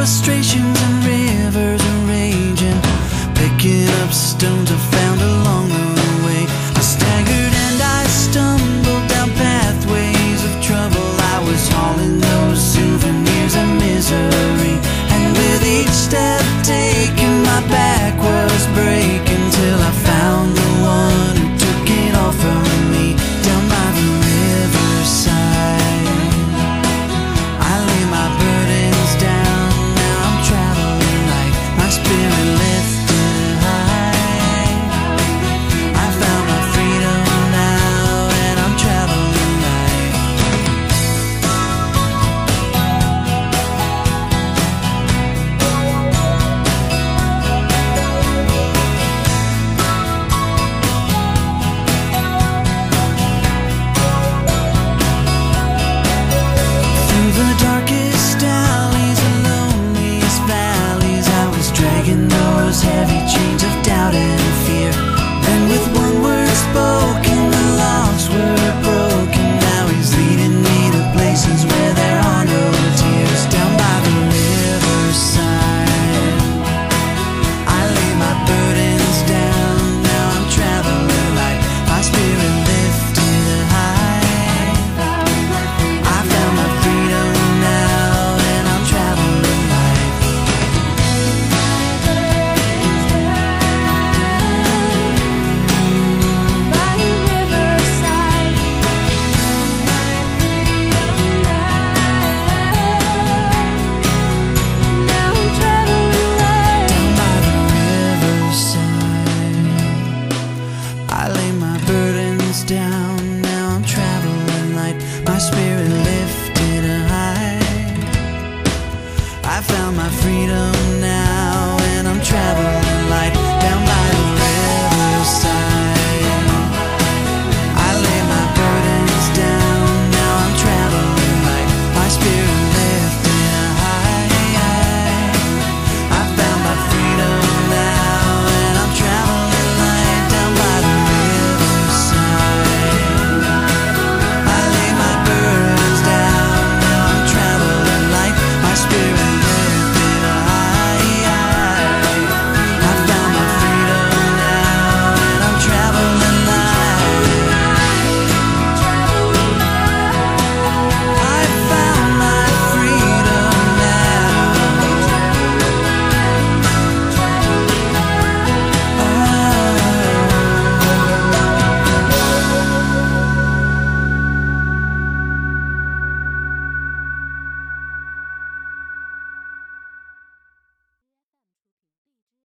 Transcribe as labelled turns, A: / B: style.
A: frustrations and rivers are raging, picking up stones of.